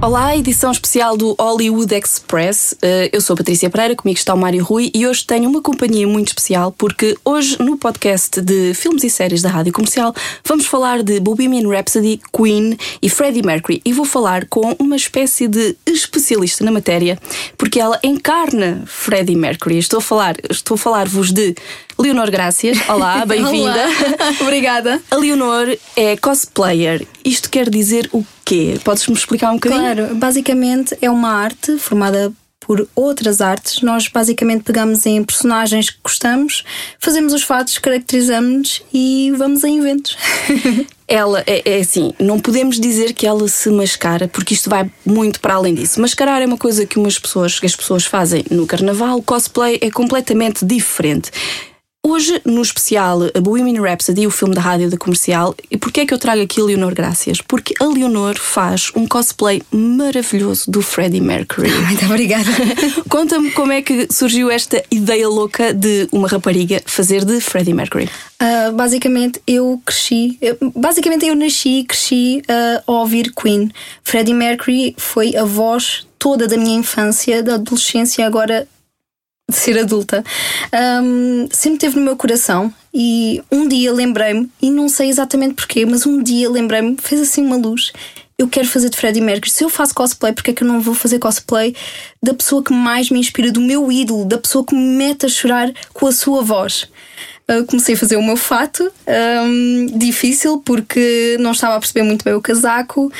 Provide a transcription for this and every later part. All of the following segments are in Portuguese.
Olá, edição especial do Hollywood Express. Uh, eu sou a Patrícia Pereira, comigo está o Mário Rui e hoje tenho uma companhia muito especial porque hoje no podcast de filmes e séries da Rádio Comercial vamos falar de Bohemian Rhapsody, Queen e Freddie Mercury e vou falar com uma espécie de especialista na matéria porque ela encarna Freddie Mercury. Estou a falar, estou a falar-vos de Leonor Grácias. Olá, bem-vinda. Obrigada. A Leonor é cosplayer. Isto quer dizer o quê? Podes-me explicar um bocadinho? Claro, basicamente é uma arte formada por outras artes. Nós basicamente pegamos em personagens que gostamos, fazemos os fatos, caracterizamos-nos e vamos a eventos. ela é, é, assim, não podemos dizer que ela se mascara, porque isto vai muito para além disso. Mascarar é uma coisa que umas pessoas, que as pessoas fazem no carnaval, cosplay é completamente diferente. Hoje, no especial a Bohemian Rhapsody, o filme da rádio da comercial, e porquê é que eu trago aqui a Leonor Gracias? Porque a Leonor faz um cosplay maravilhoso do Freddie Mercury. Muito obrigada. Conta-me como é que surgiu esta ideia louca de uma rapariga fazer de Freddie Mercury. Uh, basicamente, eu cresci, basicamente eu nasci e cresci uh, a ouvir Queen. Freddie Mercury foi a voz toda da minha infância, da adolescência, agora de ser adulta, um, sempre teve no meu coração e um dia lembrei-me, e não sei exatamente porquê, mas um dia lembrei-me, fez assim uma luz. Eu quero fazer de Freddie Mercury. Se eu faço cosplay, porque é que eu não vou fazer cosplay da pessoa que mais me inspira, do meu ídolo, da pessoa que me mete a chorar com a sua voz? Uh, comecei a fazer o meu fato, um, difícil porque não estava a perceber muito bem o casaco,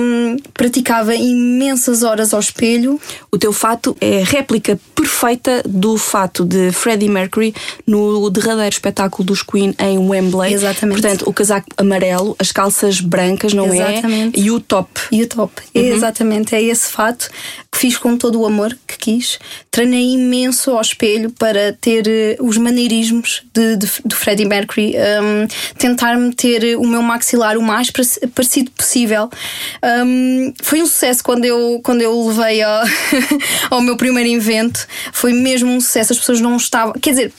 um, praticava imensas horas ao espelho. O teu fato é réplica perfeita do fato de Freddie Mercury no derradeiro espetáculo dos Queen em Wembley. Exatamente. Portanto, o casaco amarelo, as calças brancas, não é? Exatamente. é? E o top. E o top. Uhum. Exatamente, é esse fato que fiz com todo o amor que quis. Treinei imenso ao espelho para ter uh, os maneirismos de, de, Freddie Mercury, um, tentar meter o meu maxilar o mais parecido possível. Um, foi um sucesso quando eu, quando eu levei ao, ao meu primeiro evento. Foi mesmo um sucesso. As pessoas não estavam. Quer dizer,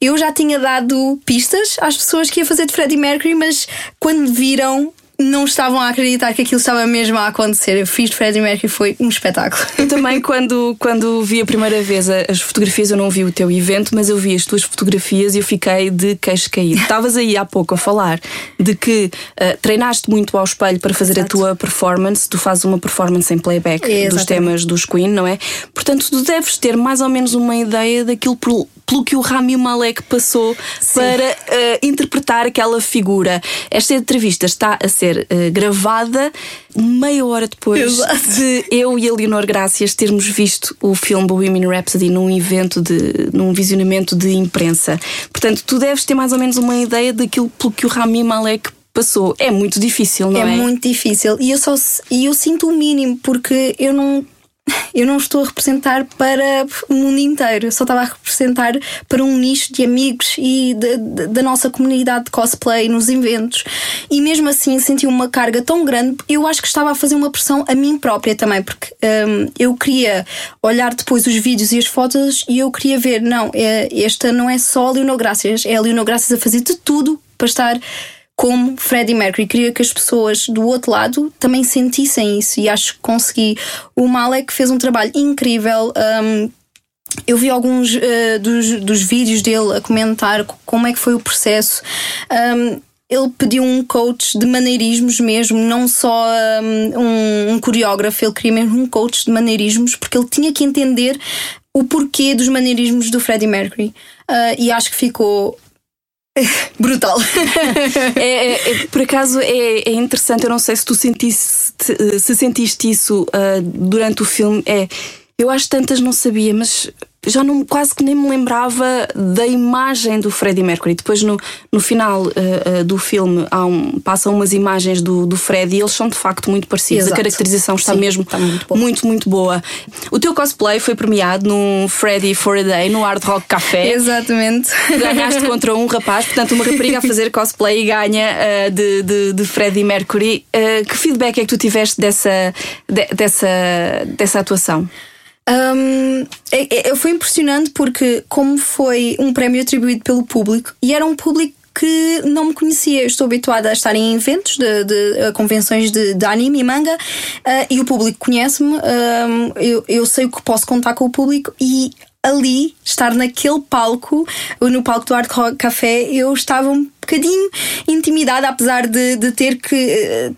eu já tinha dado pistas às pessoas que ia fazer de Freddie Mercury, mas quando viram não estavam a acreditar que aquilo estava mesmo a acontecer. Eu fiz de Freddie Mercury foi um espetáculo. Eu também, quando, quando vi a primeira vez as fotografias, eu não vi o teu evento, mas eu vi as tuas fotografias e eu fiquei de queixo caído. Estavas aí há pouco a falar de que uh, treinaste muito ao espelho para fazer Exato. a tua performance. Tu fazes uma performance em playback é, dos temas dos Queen, não é? Portanto, tu deves ter mais ou menos uma ideia daquilo por, pelo que o Rami Malek passou Sim. para uh, interpretar aquela figura. Esta entrevista está a ser uh, gravada meia hora depois Exato. de eu e a Leonor Gracias termos visto o filme Bohemian Rhapsody num evento de num visionamento de imprensa. Portanto, tu deves ter mais ou menos uma ideia daquilo pelo que o Rami Malek passou. É muito difícil, não é? É muito difícil. E eu só e eu sinto o mínimo porque eu não eu não estou a representar para o mundo inteiro, eu só estava a representar para um nicho de amigos e da nossa comunidade de cosplay nos eventos. E mesmo assim senti uma carga tão grande, eu acho que estava a fazer uma pressão a mim própria também, porque um, eu queria olhar depois os vídeos e as fotos e eu queria ver, não, é, esta não é só a Leonor Graças, é a Leonor Graças a fazer de tudo para estar como Freddie Mercury. Queria que as pessoas do outro lado também sentissem isso e acho que consegui. O Malek fez um trabalho incrível. Um, eu vi alguns uh, dos, dos vídeos dele a comentar como é que foi o processo. Um, ele pediu um coach de maneirismos mesmo, não só um, um, coreógrafo, ele queria mesmo um coach de maneirismos, porque ele tinha que entender o porquê dos maneirismos do Freddie Mercury. Uh, e acho que ficou Brutal. é, é, é, por acaso é, é, interessante, eu não sei se tu sentiste, se sentiste isso uh, durante o filme. É, eu acho tantas não sabia, mas já não, quase que nem me lembrava da imagem do Freddie Mercury. Depois, no, no final uh, uh, do filme, um, passam umas imagens do, do Freddie e eles são de facto muito parecidos. Exato. A caracterização está Sim, mesmo está muito, boa. muito, muito boa. O teu cosplay foi premiado num Freddie for a Day, no Hard Rock Café. Exatamente. Ganhaste contra um rapaz, portanto, uma rapariga a fazer cosplay e ganha uh, de, de, de, Freddie Mercury. que feedback é que tu tiveste dessa, de, dessa, dessa atuação? Um, é, é, foi impressionante porque, como foi um prémio atribuído pelo público, e era um público que não me conhecia. Eu estou habituada a estar em eventos de, de convenções de, de, anime e manga uh, e o público conhece-me. Uh, eu, eu sei o que posso contar com o público e ali, estar naquele palco, no palco do Art Café, eu estava um bocadinho intimidada, apesar de, de ter que eh,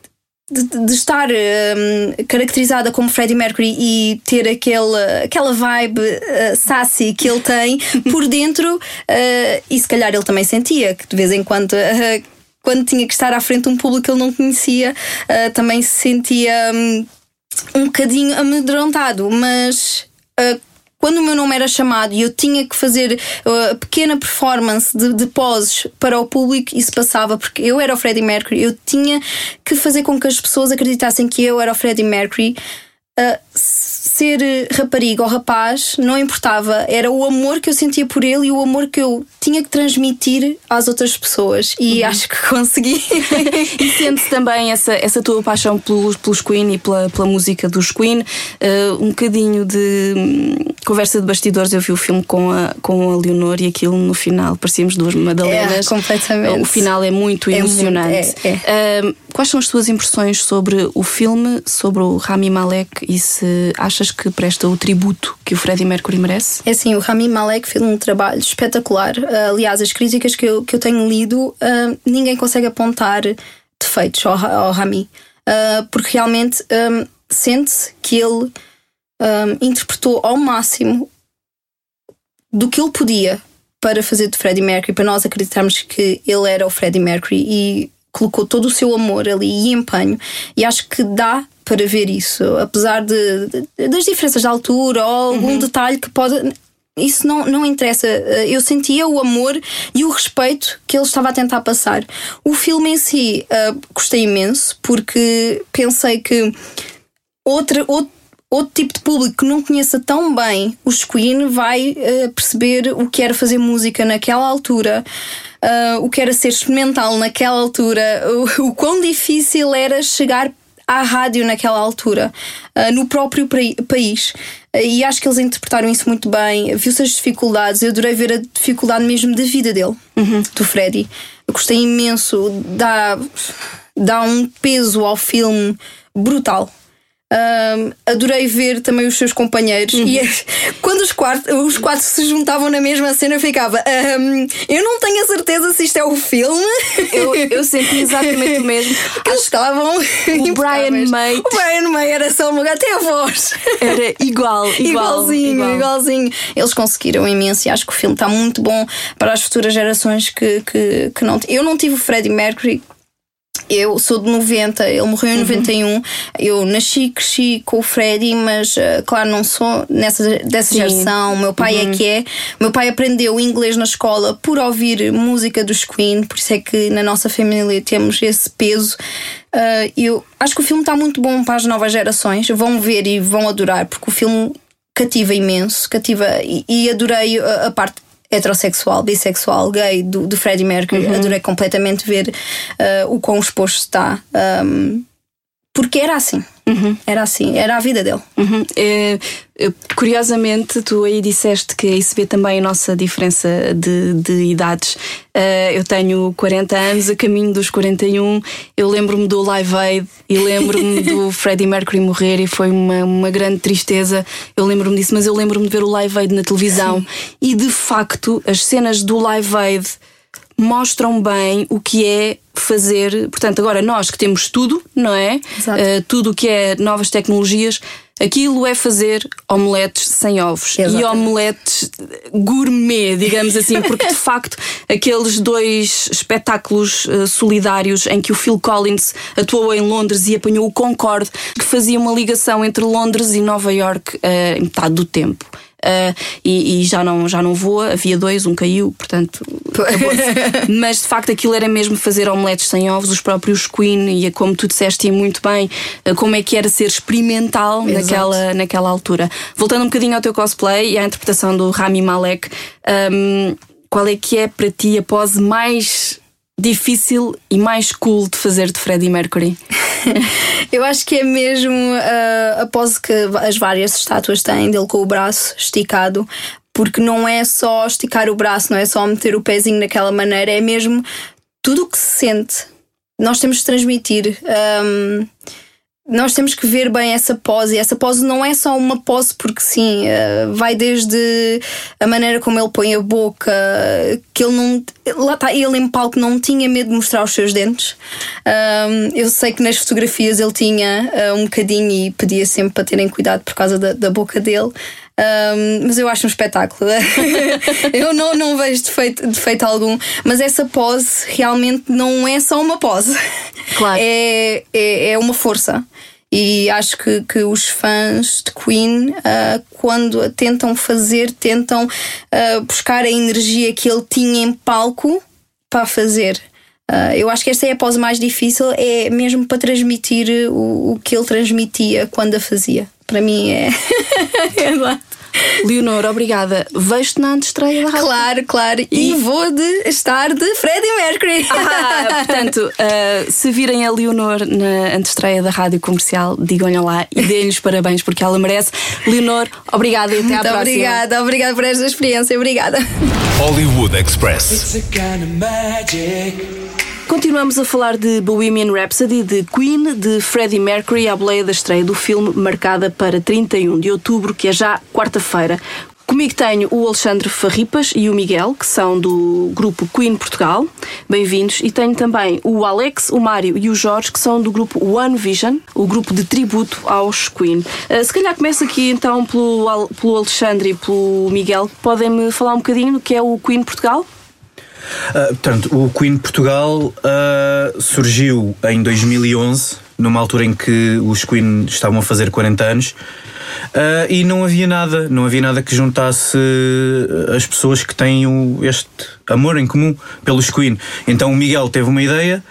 de, de, estar um, caracterizada como Freddie Mercury e ter aquele, aquela vibe uh, sassy que ele tem por dentro, uh, e se calhar ele também sentia que de vez em quando. Uh, quando tinha que estar à frente de um público que ele não conhecia, também se sentia um, um bocadinho amedrontado, mas quando o meu nome era chamado e eu tinha que fazer a uh, pequena performance de, de poses para o público, isso passava porque eu era o Freddie Mercury, eu tinha que fazer com que as pessoas acreditassem que eu era o Freddie Mercury. Uh, ser rapariga ou rapaz não importava, era o amor que eu sentia por ele e o amor que eu tinha que transmitir às outras pessoas e uhum. acho que consegui. e sente também essa, essa tua paixão pelos, pelos Queen e pela, pela música dos Queen, uh, um bocadinho de hum, conversa de bastidores. Eu vi o filme com a, com a Leonor e aquilo no final parecíamos duas Madalenas. É, completamente. O final é muito é emocionante. Muito, é. Uh, quais são as tuas impressões sobre o filme, sobre o Rami Malek e se achas que presta o tributo que o Freddie Mercury merece? É sim, o Rami Malek fez um trabalho espetacular. Uh, aliás, as críticas que eu, que eu tenho lido, uh, ninguém consegue apontar defeitos ao, ao Rami. Porque realmente sente-se que ele interpretou ao máximo do que ele podia para fazer de Freddie Mercury, para nós acreditarmos que ele era o Freddie Mercury e colocou todo o seu amor ali e empenho. E acho que dá para ver isso, apesar de, de das diferenças de altura ou algum uhum. detalhe que pode. Isso não, não interessa. Eu sentia o amor e o respeito que ele estava a tentar passar. O filme em si uh, gostei imenso porque pensei que outra, outro, outro tipo de público que não conheça tão bem os Queen vai uh, perceber o que era fazer música naquela altura. Uh, o que era ser experimental naquela altura, o, o quão difícil era chegar à rádio naquela altura, uh, no próprio país. Uh, e acho que eles interpretaram isso muito bem. Viu-se as dificuldades, eu adorei ver a dificuldade mesmo da vida dele, uhum. do Freddy. Eu gostei imenso, dá, dá um peso ao filme brutal. Um, adorei ver também os seus companheiros. Uhum. e quando os quatro, os quatro se juntavam na mesma cena eu ficava um, eu não tenho a certeza se isto é o filme. Eu, eu senti exatamente o mesmo. Que eles estavam o Brian May o Brian May era só uma até a voz. Era igual, igual igualzinho, igual. igualzinho. Eles conseguiram imenso e acho que o filme está muito bom para as futuras gerações que, que, que não eu não tive o Freddie Mercury eu sou de 90, ele morreu em 91. Uhum. Eu nasci, cresci com o Freddy, mas uh, claro, não sou nessa, dessa Sim. geração. Meu pai é uhum. é que é. Meu pai aprendeu inglês na escola por ouvir música dos Queen, por isso é que na nossa família temos esse peso. Uh, eu acho que o filme está muito bom para as novas gerações. Vão ver e vão adorar, porque o filme cativa imenso, cativa e, e adorei a, a parte heterossexual, bissexual, gay do, do Freddie Mercury. Uhum. Adorei completamente ver uh, o quão exposto está. Um, porque era assim. Uhum. Era assim, era a vida dele. Uhum. É, é, curiosamente, tu aí disseste que aí se vê também a nossa diferença de, de idades. Uh, eu tenho 40 anos, a caminho dos 41. Eu lembro-me do Live Aid e lembro-me do Freddie Mercury morrer e foi uma, uma grande tristeza. Eu lembro-me disso, mas eu lembro-me de ver o Live Aid na televisão Sim. e de facto as cenas do Live Aid mostram bem o que é fazer. Portanto, agora nós que temos tudo, não é? Uh, tudo o que é novas tecnologias. Aquilo é fazer omeletes sem ovos Exatamente. e omeletes gourmet, digamos assim, porque de facto aqueles dois espetáculos uh, solidários em que o Phil Collins atuou em Londres e apanhou o Concorde, que fazia uma ligação entre Londres e Nova York uh, metade do tempo uh, e, e, já, não, já não voa. Havia dois, um caiu, portanto, Mas de facto aquilo era mesmo fazer omeletes sem ovos, os próprios Queen, e como tu disseste muito bem, uh, como é que era ser experimental naquela, naquela altura. Voltando um bocadinho ao teu cosplay e à interpretação do Rami Malek, um, qual é que é para ti a pose mais difícil e mais cool de fazer de Freddie Mercury? Eu acho que é mesmo uh, a pose que as várias estátuas têm dele com o braço esticado, porque não é só esticar o braço, não é só meter o pezinho naquela maneira, é mesmo tudo o que se sente. Nós temos de transmitir. Um, nós temos que ver bem essa pose. E essa pose não é só uma pose porque sim, uh, vai desde a maneira como ele põe a boca, que ele não. Lá está, ele em palco não tinha medo de mostrar os seus dentes. Eu sei que nas fotografias ele tinha uh, um bocadinho e pedia sempre para terem cuidado por causa da, da boca dele. Um, mas eu acho um espetáculo. eu não, não vejo defeito, defeito algum. Mas essa pose realmente não é só uma pose. Claro. É, é, é uma força. E acho que, que os fãs de Queen, uh, quando tentam fazer, tentam uh, buscar a energia que ele tinha em palco para fazer. Uh, eu acho que esta é a pose mais difícil, é mesmo para transmitir o, o que ele transmitia quando a fazia. Para mim é. é lá. Leonor, obrigada. Vejo-te na antestreia da rádio. Claro, claro. E, e vou de estar de Freddie Mercury. Ah, portanto, uh, se virem a Leonor na antestreia da rádio comercial, digam-lhe lá e deem-lhes parabéns porque ela merece. Leonor, obrigada e até Muito à próxima. Obrigada, obrigada por esta experiência. Obrigada. Hollywood Express. Continuamos a falar de Bohemian Rhapsody, de Queen, de Freddie Mercury, à boleia da estreia do filme, marcada para 31 de outubro, que é já quarta-feira. Comigo tenho o Alexandre Farripas e o Miguel, que são do grupo Queen Portugal. Bem-vindos. E tenho também o Alex, o Mário e o Jorge, que são do grupo One Vision, o grupo de tributo aos Queen. Uh, se calhar começo aqui então pelo, pelo Alexandre e pelo Miguel. Podem-me falar um bocadinho do que é o Queen Portugal? Uh, portanto, o Queen Portugal uh, surgiu em 2011, numa altura em que os Queen estavam a fazer 40 anos. Uh, e não havia nada, não havia nada que juntasse as pessoas que têm o, este amor em comum pelos Queen. Então o Miguel teve uma ideia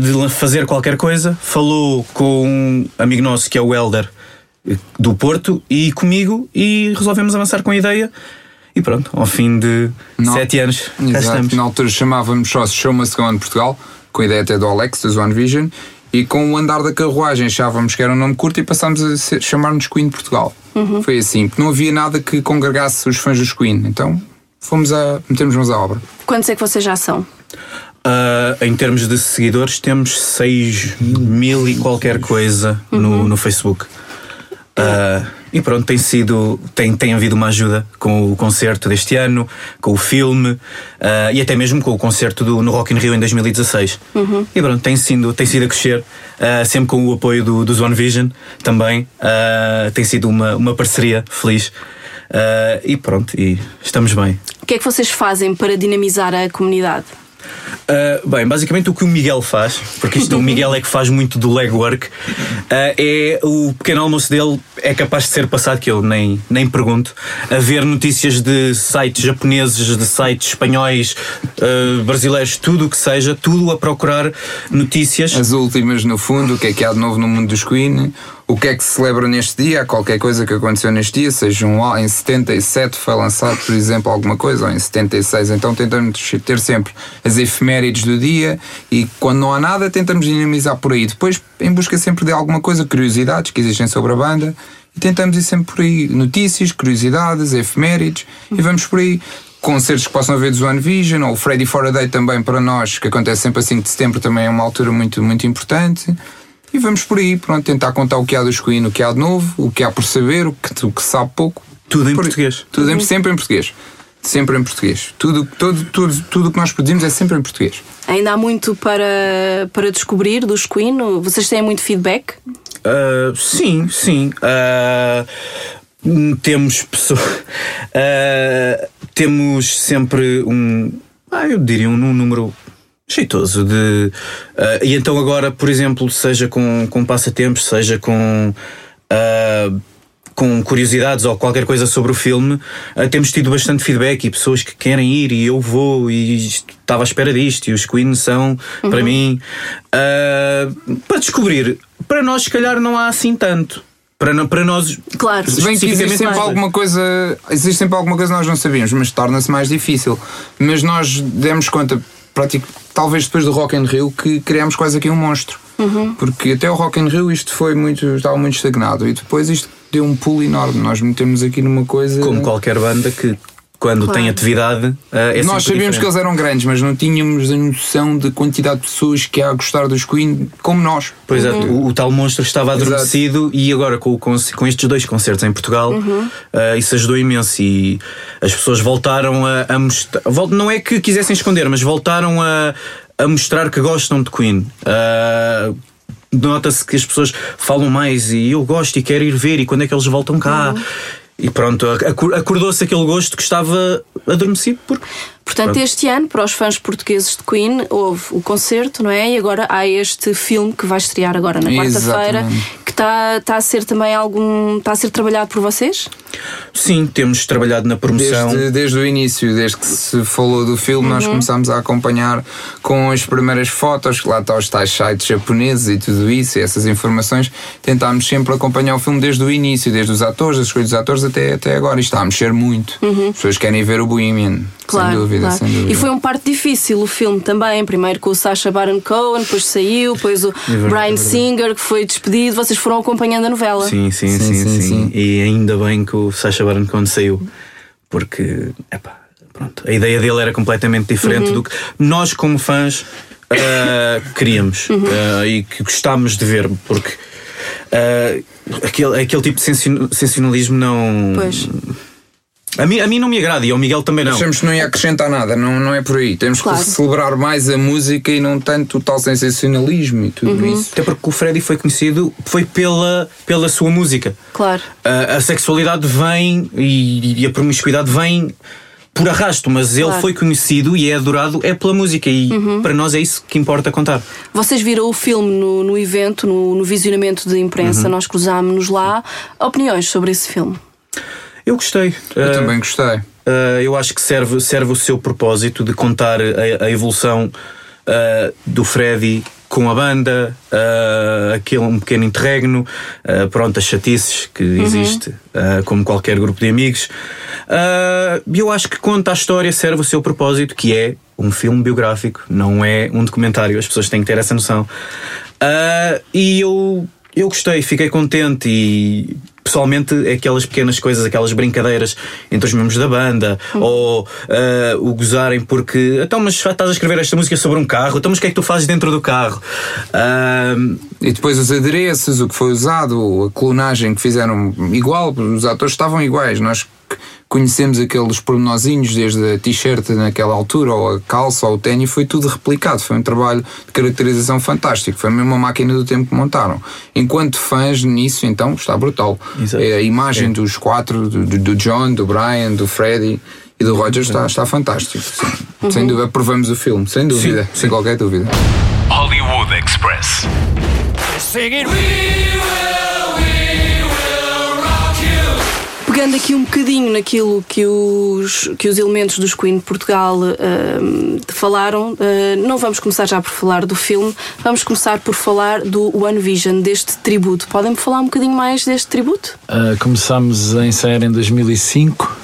de fazer qualquer coisa, falou com um amigo nosso que é o Elder do Porto e comigo e resolvemos avançar com a ideia. E pronto, ao fim de Não. sete anos, Exato. estamos. Na altura chamávamos só Show Must Go On Portugal, com a ideia até do Alex, da One Vision, e com o andar da carruagem achávamos que era um nome curto e passámos a chamar-nos Queen Portugal. Foi assim, porque não havia nada que congregasse os fãs dos Queen, então fomos a metemos mãos à obra. Quantos é que vocês já são? Ah, em termos de seguidores, temos 6 mil e qualquer coisa no, no Facebook. Ah, e pronto, tem sido. Tem, tem havido uma ajuda com o concerto deste ano, com o filme ah, e até mesmo com o concerto do, no Rock in Rio em 2016. E pronto, tem sido, tem sido a crescer, ah, sempre com o apoio do, do Zone Vision também. Ah, tem sido uma, uma parceria feliz. E pronto, e estamos bem. O que é que vocês fazem para dinamizar a comunidade? Uh, bem, basicamente o que o Miguel faz, porque isto o Miguel é que faz muito do legwork, uh, é o pequeno almoço dele é capaz de ser passado que eu nem, nem pergunto, a ver notícias de sites japoneses, de sites espanhóis, uh, brasileiros, tudo o que seja, tudo a procurar notícias. As últimas, no fundo, o que é que há de novo no mundo dos Queen, o que é que se celebra neste dia, há qualquer coisa que aconteceu neste dia, seja um em 77 foi lançado, por exemplo, alguma coisa, ou em 76, então tentamos ter sempre as efemérides do dia e quando não há nada tentamos dinamizar por aí. Depois, em busca sempre de alguma coisa, curiosidades que existem sobre a banda e tentamos ir sempre por aí. Notícias, curiosidades, efemérides e vamos por aí concertos que possam haver do One Vision, ou o Freddy Day também para nós, que acontece sempre a 5 de setembro, também é uma altura muito, muito importante. E vamos por aí, pronto, tentar contar o que há dos Queen, o que há de novo, o que há por saber, o que, o que se sabe pouco. Tudo em Por português. Tudo em, sempre em português. Sempre em português. Tudo tudo tudo tudo o que nós pedimos é sempre em português. Ainda há muito para, para descobrir dos Queen? Vocês têm muito feedback? Uh, sim, sim. Uh, temos pessoas. uh, temos sempre um. Ah, eu diria um, um número jeitoso de. uh, e então agora, por exemplo, seja com, com passatempos, seja com. uh, com curiosidades ou qualquer coisa sobre o filme, uh, temos tido bastante feedback e pessoas que querem ir e eu vou e estava à espera disto e os Queen são, para mim, uh, para descobrir. Para nós, se calhar, não há assim tanto. Para, para nós, Claro. Se bem que existe sempre alguma coisa, existe sempre alguma coisa que nós não sabíamos, mas torna-se mais difícil. Mas nós demos conta prático, talvez depois do Rock in Rio, que criámos quase aqui um monstro. Porque até o Rock in Rio isto foi muito, estava muito estagnado e depois isto deu um pulo enorme. Nós metemos aqui numa coisa. Como qualquer banda que, quando tem atividade, eh, é Nós sabíamos que eles diferente. eram grandes, mas não tínhamos a noção da quantidade de pessoas que há a gostar dos Queen como nós. Pois é, o, o tal monstro estava adormecido e agora com, o conce- com estes dois concertos em Portugal eh, isso ajudou imenso e as pessoas voltaram a, a mostrar. Não é que quisessem esconder, mas voltaram a, a mostrar que gostam de Queen. Eh, Nota-se que as pessoas falam mais e eu gosto e quero ir ver e quando é que eles voltam cá. E pronto, acor- acordou-se aquele gosto que estava adormecido por. Portanto, Pronto. este ano, para os fãs portugueses de Queen, houve o concerto, não é? E agora há este filme que vai estrear agora na quarta-feira, que está está a ser também algum. está a ser trabalhado por vocês? Sim, temos trabalhado na promoção. Desde, desde o início, desde que se falou do filme, Uhum. nós começámos a acompanhar com as primeiras fotos, lá está os tais sites japoneses e tudo isso, e essas informações. Tentámos sempre acompanhar o filme desde o início, desde os atores, as escolhas dos atores até, até agora. E está a mexer muito. As pessoas querem ver o Bohemian, sem dúvida, Uhum. claro. sem dúvida. E foi um parte difícil o filme também. Primeiro com o Sacha Baron Cohen, depois saiu, depois o verdade, Brian é. Singer, que foi despedido. Vocês foram acompanhando a novela. Sim, sim, Sim, sim, sim, sim, sim. E ainda bem que o Sacha Baron Cohen saiu, porque epá, pronto, a ideia dele era completamente diferente do que nós, como fãs, ah, queríamos ah, e que gostámos de ver, porque ah, aquele, aquele tipo de sensacionalismo não. Pois. A mim, a mim não me agrada e ao Miguel também não. Achamos que não ia acrescentar nada, não, não é por aí. Temos Claro. que celebrar mais a música e não tanto o tal sensacionalismo e tudo Uhum. isso. Até porque o Freddy foi conhecido foi pela, pela sua música. Claro. A, a sexualidade vem e, e a promiscuidade vem por arrasto, mas ele Claro. Uhum. foi conhecido e é adorado é pela música e para nós é isso que importa contar. Vocês viram o filme no, no evento, no, no visionamento de imprensa, Uhum. nós cruzámos-nos lá. Opiniões sobre esse filme? Eu gostei. Eu Ah, também gostei. Uh, eu acho que serve, serve o seu propósito de contar a, a evolução uh, do Freddy com a banda, uh, aquele um pequeno interregno, uh, pronto, as chatices que existe, uh, como qualquer grupo de amigos. Uh, eu acho que conta a história, serve o seu propósito, que é um filme biográfico, não é um documentário. As pessoas têm que ter essa noção. Uh, e eu, eu gostei, fiquei contente e pessoalmente aquelas pequenas coisas, aquelas brincadeiras entre os membros da banda ou ah, o gozarem porque então mas estás a escrever esta música sobre um carro, então mas o que é que tu fazes dentro do carro? Ah, E depois os adereços, o que foi usado, a clonagem que fizeram igual, os atores estavam iguais. Nós conhecemos aqueles pormenorzinhos desde a t-shirt naquela altura, ou a calça, ou o ténis, foi tudo replicado. Foi um trabalho de caracterização fantástico. Foi mesmo uma máquina do tempo que montaram. Enquanto fãs nisso, então, está brutal. Exato. É, a imagem dos quatro, do, do- John, do Brian, do Freddie e do Roger está, está fantástico. sim. Sem dúvida, aprovamos o filme, sem dúvida, sem qualquer dúvida. Hollywood Express. Pegando aqui um bocadinho naquilo que os, que os elementos dos Queen de Portugal ahm, falaram, ah, não vamos começar já por falar do filme, vamos começar por falar do One Vision, deste tributo. Podem-me falar um bocadinho mais deste tributo? Uh, começámos a ensaiar em 2005.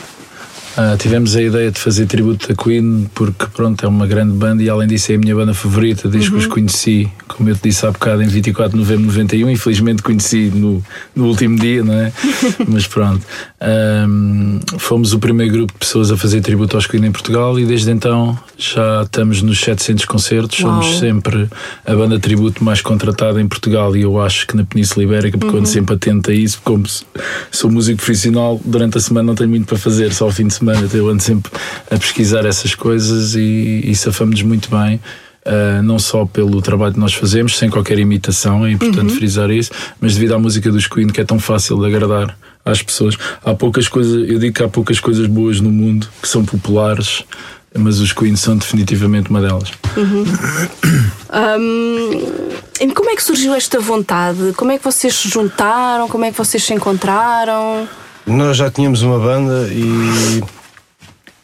Uh, tivemos a ideia de fazer tributo a Queen porque pronto, é uma grande banda e além disso é a minha banda favorita desde que os conheci, como eu te disse há bocado, em 24 de novembro de 91. Infelizmente conheci no, no último dia, não é? Mas pronto. Um, fomos o primeiro grupo de pessoas a fazer tributo aos Queen em Portugal e desde então já estamos nos 700 concertos. Uau. Somos sempre a banda tributo mais contratada em Portugal e eu acho que na Península Ibérica, porque eu ando sempre atento a isso, como sou músico profissional, durante a semana não tenho muito para fazer, só ao fim de semana então eu ando sempre a pesquisar essas coisas e, e safamos muito bem. Uh, não só pelo trabalho que nós fazemos, sem qualquer imitação, é importante frisar isso, mas devido à música dos Queen que é tão fácil de agradar às pessoas. Há poucas coisas, eu digo que há poucas coisas boas no mundo que são populares, mas os Queen são definitivamente uma delas. Ahm, e como é que surgiu esta vontade? Como é que vocês se juntaram? Como é que vocês se encontraram? Nós já tínhamos uma banda e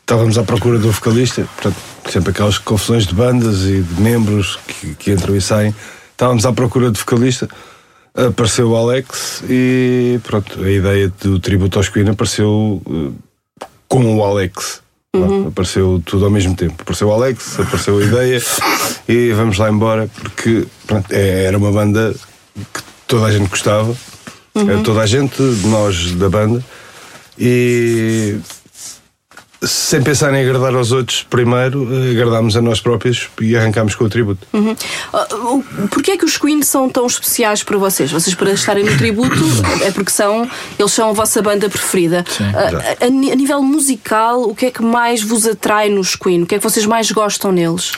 estávamos à procura do vocalista, portanto, sempre aquelas confusões de bandas e de membros que, que entram e saem. Estávamos à procura de vocalista, apareceu o Alex e pronto, a ideia do tributo aos Queen apareceu eh, com o Alex. Vá, Apareceu tudo ao mesmo tempo. Apareceu o Alex, apareceu a ideia e vamos lá embora, porque pronto, é- era uma banda que toda a gente gostava, eh, toda a gente, nós da banda, e sem pensar em agradar aos outros primeiro, eh, agradámos a nós próprios e arrancámos com o tributo. Ah, o- Porquê é que os Queen são tão especiais para vocês? Vocês para estarem no tributo é porque são, eles são a vossa banda preferida. Ah, a, a a nível musical, o que é que mais vos atrai nos Queen? O que é que vocês mais gostam neles?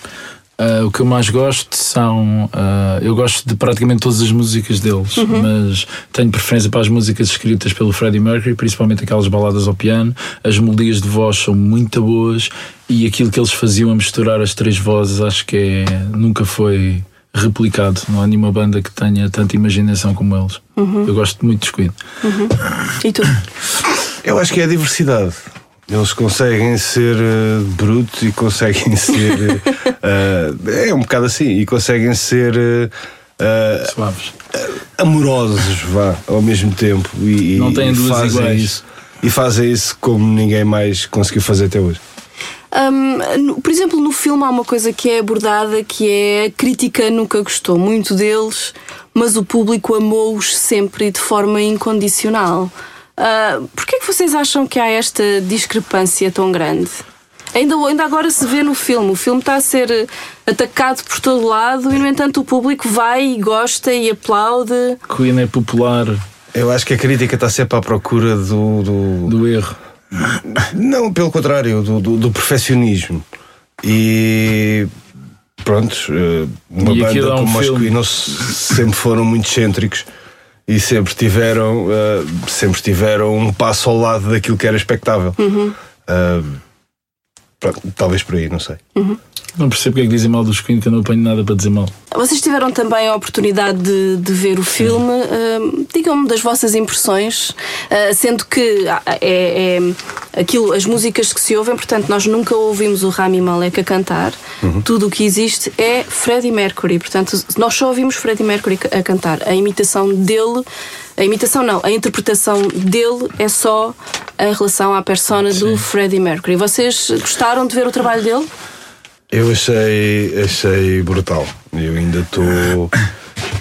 Ah, o que eu mais gosto são. ah, eu gosto de praticamente todas as músicas deles, mas tenho preferência para as músicas escritas pelo Freddie Mercury, principalmente aquelas baladas ao piano. As melodias de voz são muito boas e aquilo que eles faziam a misturar as três vozes acho que é, nunca foi replicado. Não há nenhuma banda que tenha tanta imaginação como eles. Eu gosto muito dos Queen. E tu? Eu acho que é a diversidade. Eles conseguem ser eh, brutos e conseguem ser. eh, é um bocado assim. E conseguem ser eh, Suaves. amorosos, vá, ao mesmo tempo. E, Não têm duas fazem iguais. Isso, e fazem isso como ninguém mais conseguiu fazer até hoje. No- por exemplo, no filme há uma coisa que é abordada que é a crítica nunca gostou muito deles, mas o público amou-os sempre e de forma incondicional. Uh, Porquê é que vocês acham que há esta discrepância tão grande? Ainda, ainda agora se vê no filme, o filme está a ser atacado por todo lado e no entanto o público vai e gosta e aplaude. Queen é popular Eu acho que a crítica está sempre à procura do- do, do erro. Não, pelo contrário, do, do, do perfeccionismo. E pronto, eh, uma E banda um como os. Queen sempre foram muito excêntricos e sempre tiveram, eh, sempre tiveram um passo ao lado daquilo que era expectável. Eh, pronto, talvez por aí, não sei. Não percebo porque é que dizem mal dos Queen, que eu não apanho nada para dizer mal. Vocês tiveram também a oportunidade de, de ver o filme. Hum, Digam-me das vossas impressões, ah, sendo que ah, é, é aquilo, as músicas que se ouvem, portanto, nós nunca ouvimos o Rami Malek a cantar. Tudo o que existe é Freddie Mercury. Portanto, nós só ouvimos Freddie Mercury a cantar. A imitação dele, a imitação não, a interpretação dele é só em relação à persona do Freddie Mercury. Vocês gostaram de ver o trabalho dele? Eu achei, achei brutal. Eu ainda estou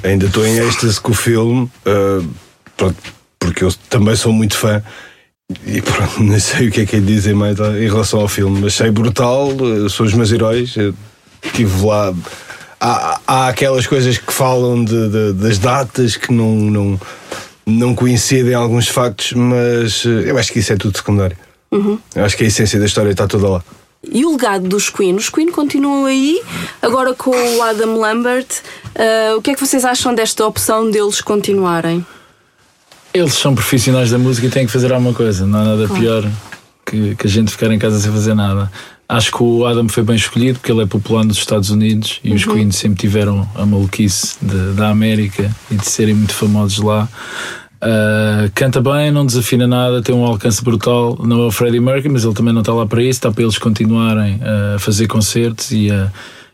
ainda estou em êxtase com o filme, eh, pronto, porque eu também sou muito fã. E pronto, não sei o que é que é dizer mais em relação ao filme. Achei brutal, eh, são os meus heróis. Estive lá. Há, há aquelas coisas que falam de, de- das datas que não, não, não coincidem alguns factos, mas eh, eu acho que isso é tudo secundário. Eu acho que a essência da história está toda lá. E o legado dos Queen? Os Queen continuam aí, agora com o Adam Lambert. Ah, o que é que vocês acham desta opção deles continuarem? Eles são profissionais da música e têm que fazer alguma coisa. Não há nada pior que, que a gente ficar em casa sem fazer nada. Acho que o Adam foi bem escolhido porque ele é popular nos Estados Unidos e os Queen sempre tiveram a maluquice de- da América e de serem muito famosos lá. Ah, canta bem, não desafina nada, tem um alcance brutal. Não é o Freddie Mercury, mas ele também não está lá para isso. Está para eles continuarem a fazer concertos e a,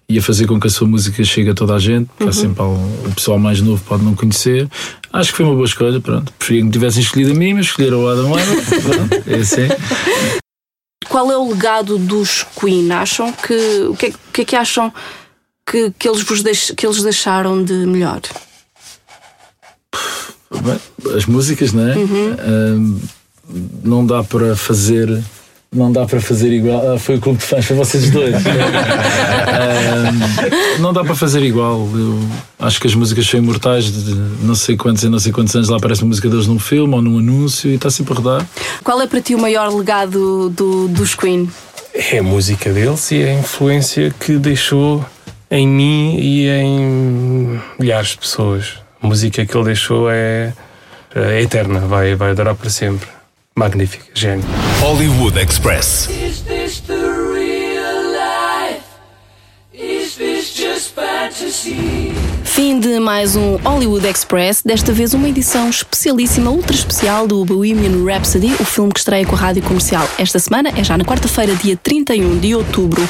e a fazer com que a sua música chegue a toda a gente. Porque há sempre o pessoal mais novo pode não conhecer. Acho que foi uma boa escolha. Pronto, preferia que me tivessem escolhido a mim, mas escolheram o Adam Lambert. É assim. Qual é o legado dos Queen? Acham que. O que é, o que, é que acham que, que, eles vos deix, que eles deixaram de melhor? Bem, As músicas, não é? Ahm, não dá para fazer. Não dá para fazer igual. Ah, foi o clube de fãs, foi vocês dois. Não dá para fazer igual. Eu acho que as músicas são imortais. De não sei quantos e não sei quantos anos lá aparece a música deles num filme ou num anúncio e está sempre a rodar. Qual é para ti o maior legado do, dos Queen? É a música deles e a influência que deixou em mim e em milhares de pessoas. A música que ele deixou é, é eterna, vai, vai durar para sempre. Magnífica, gênio. Hollywood Express. Is this the real life? Is this just fantasy? Fim de mais um Hollywood Express, desta vez uma edição especialíssima, ultra especial do Bohemian Rhapsody, o filme que estreia com a rádio comercial esta semana, é já na quarta-feira, dia 31 de outubro.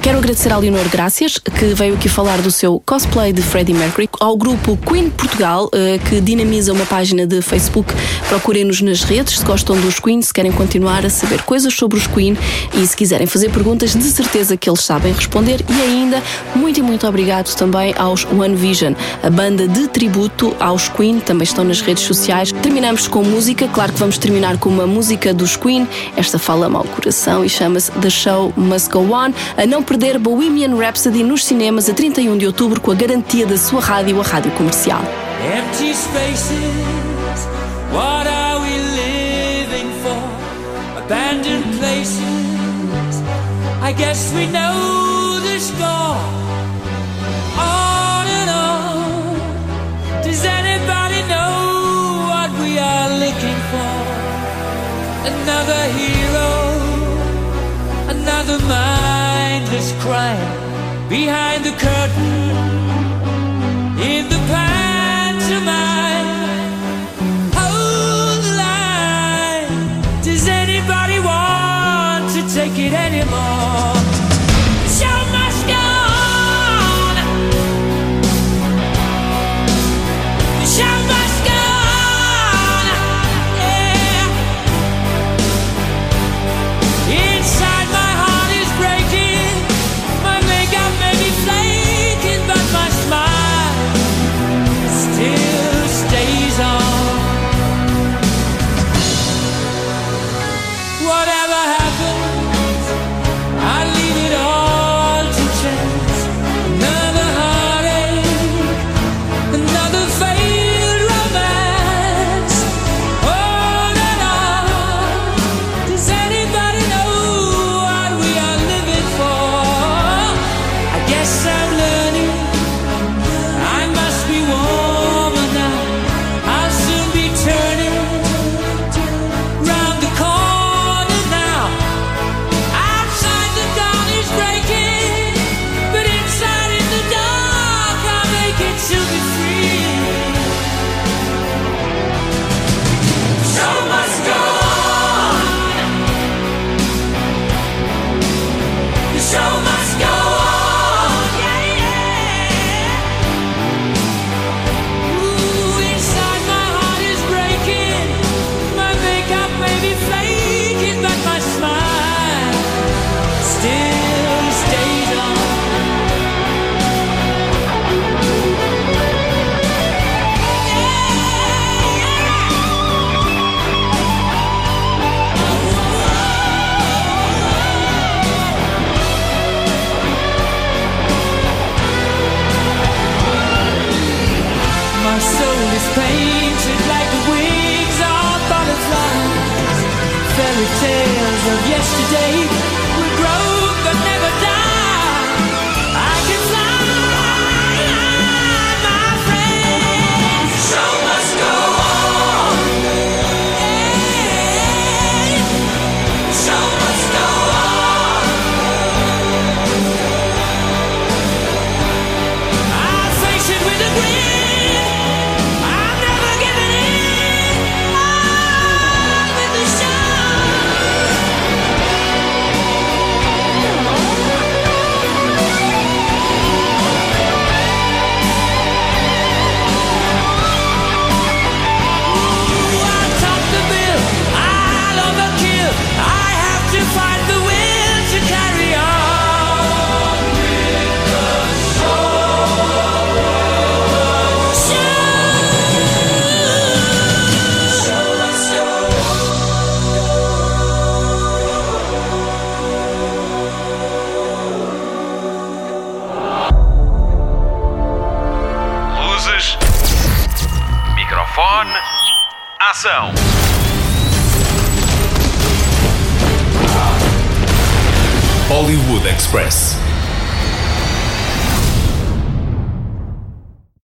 Quero agradecer à Leonor Gracias, que veio aqui falar do seu cosplay de Freddie Mercury, ao grupo Queen Portugal, eh, que dinamiza uma página de Facebook. Procurem-nos nas redes se gostam dos Queen, se querem continuar a saber coisas sobre os Queen e se quiserem fazer perguntas, de certeza que eles sabem responder. E ainda, muito e muito obrigado também aos One Vision, a banda de tributo aos Queen, também estão nas redes sociais. Terminamos com música, claro que vamos terminar com uma música dos Queen. Esta fala-me ao coração e chama-se The Show Must Go On. A não perder Bohemian Rhapsody nos cinemas a 31 de outubro com a garantia da sua rádio, a Rádio Comercial. Empty spaces, what are we living for? Abandoned places, I guess we know the score. On and on, does anybody know what we are looking for? Another hero, another mindless crime behind the curtain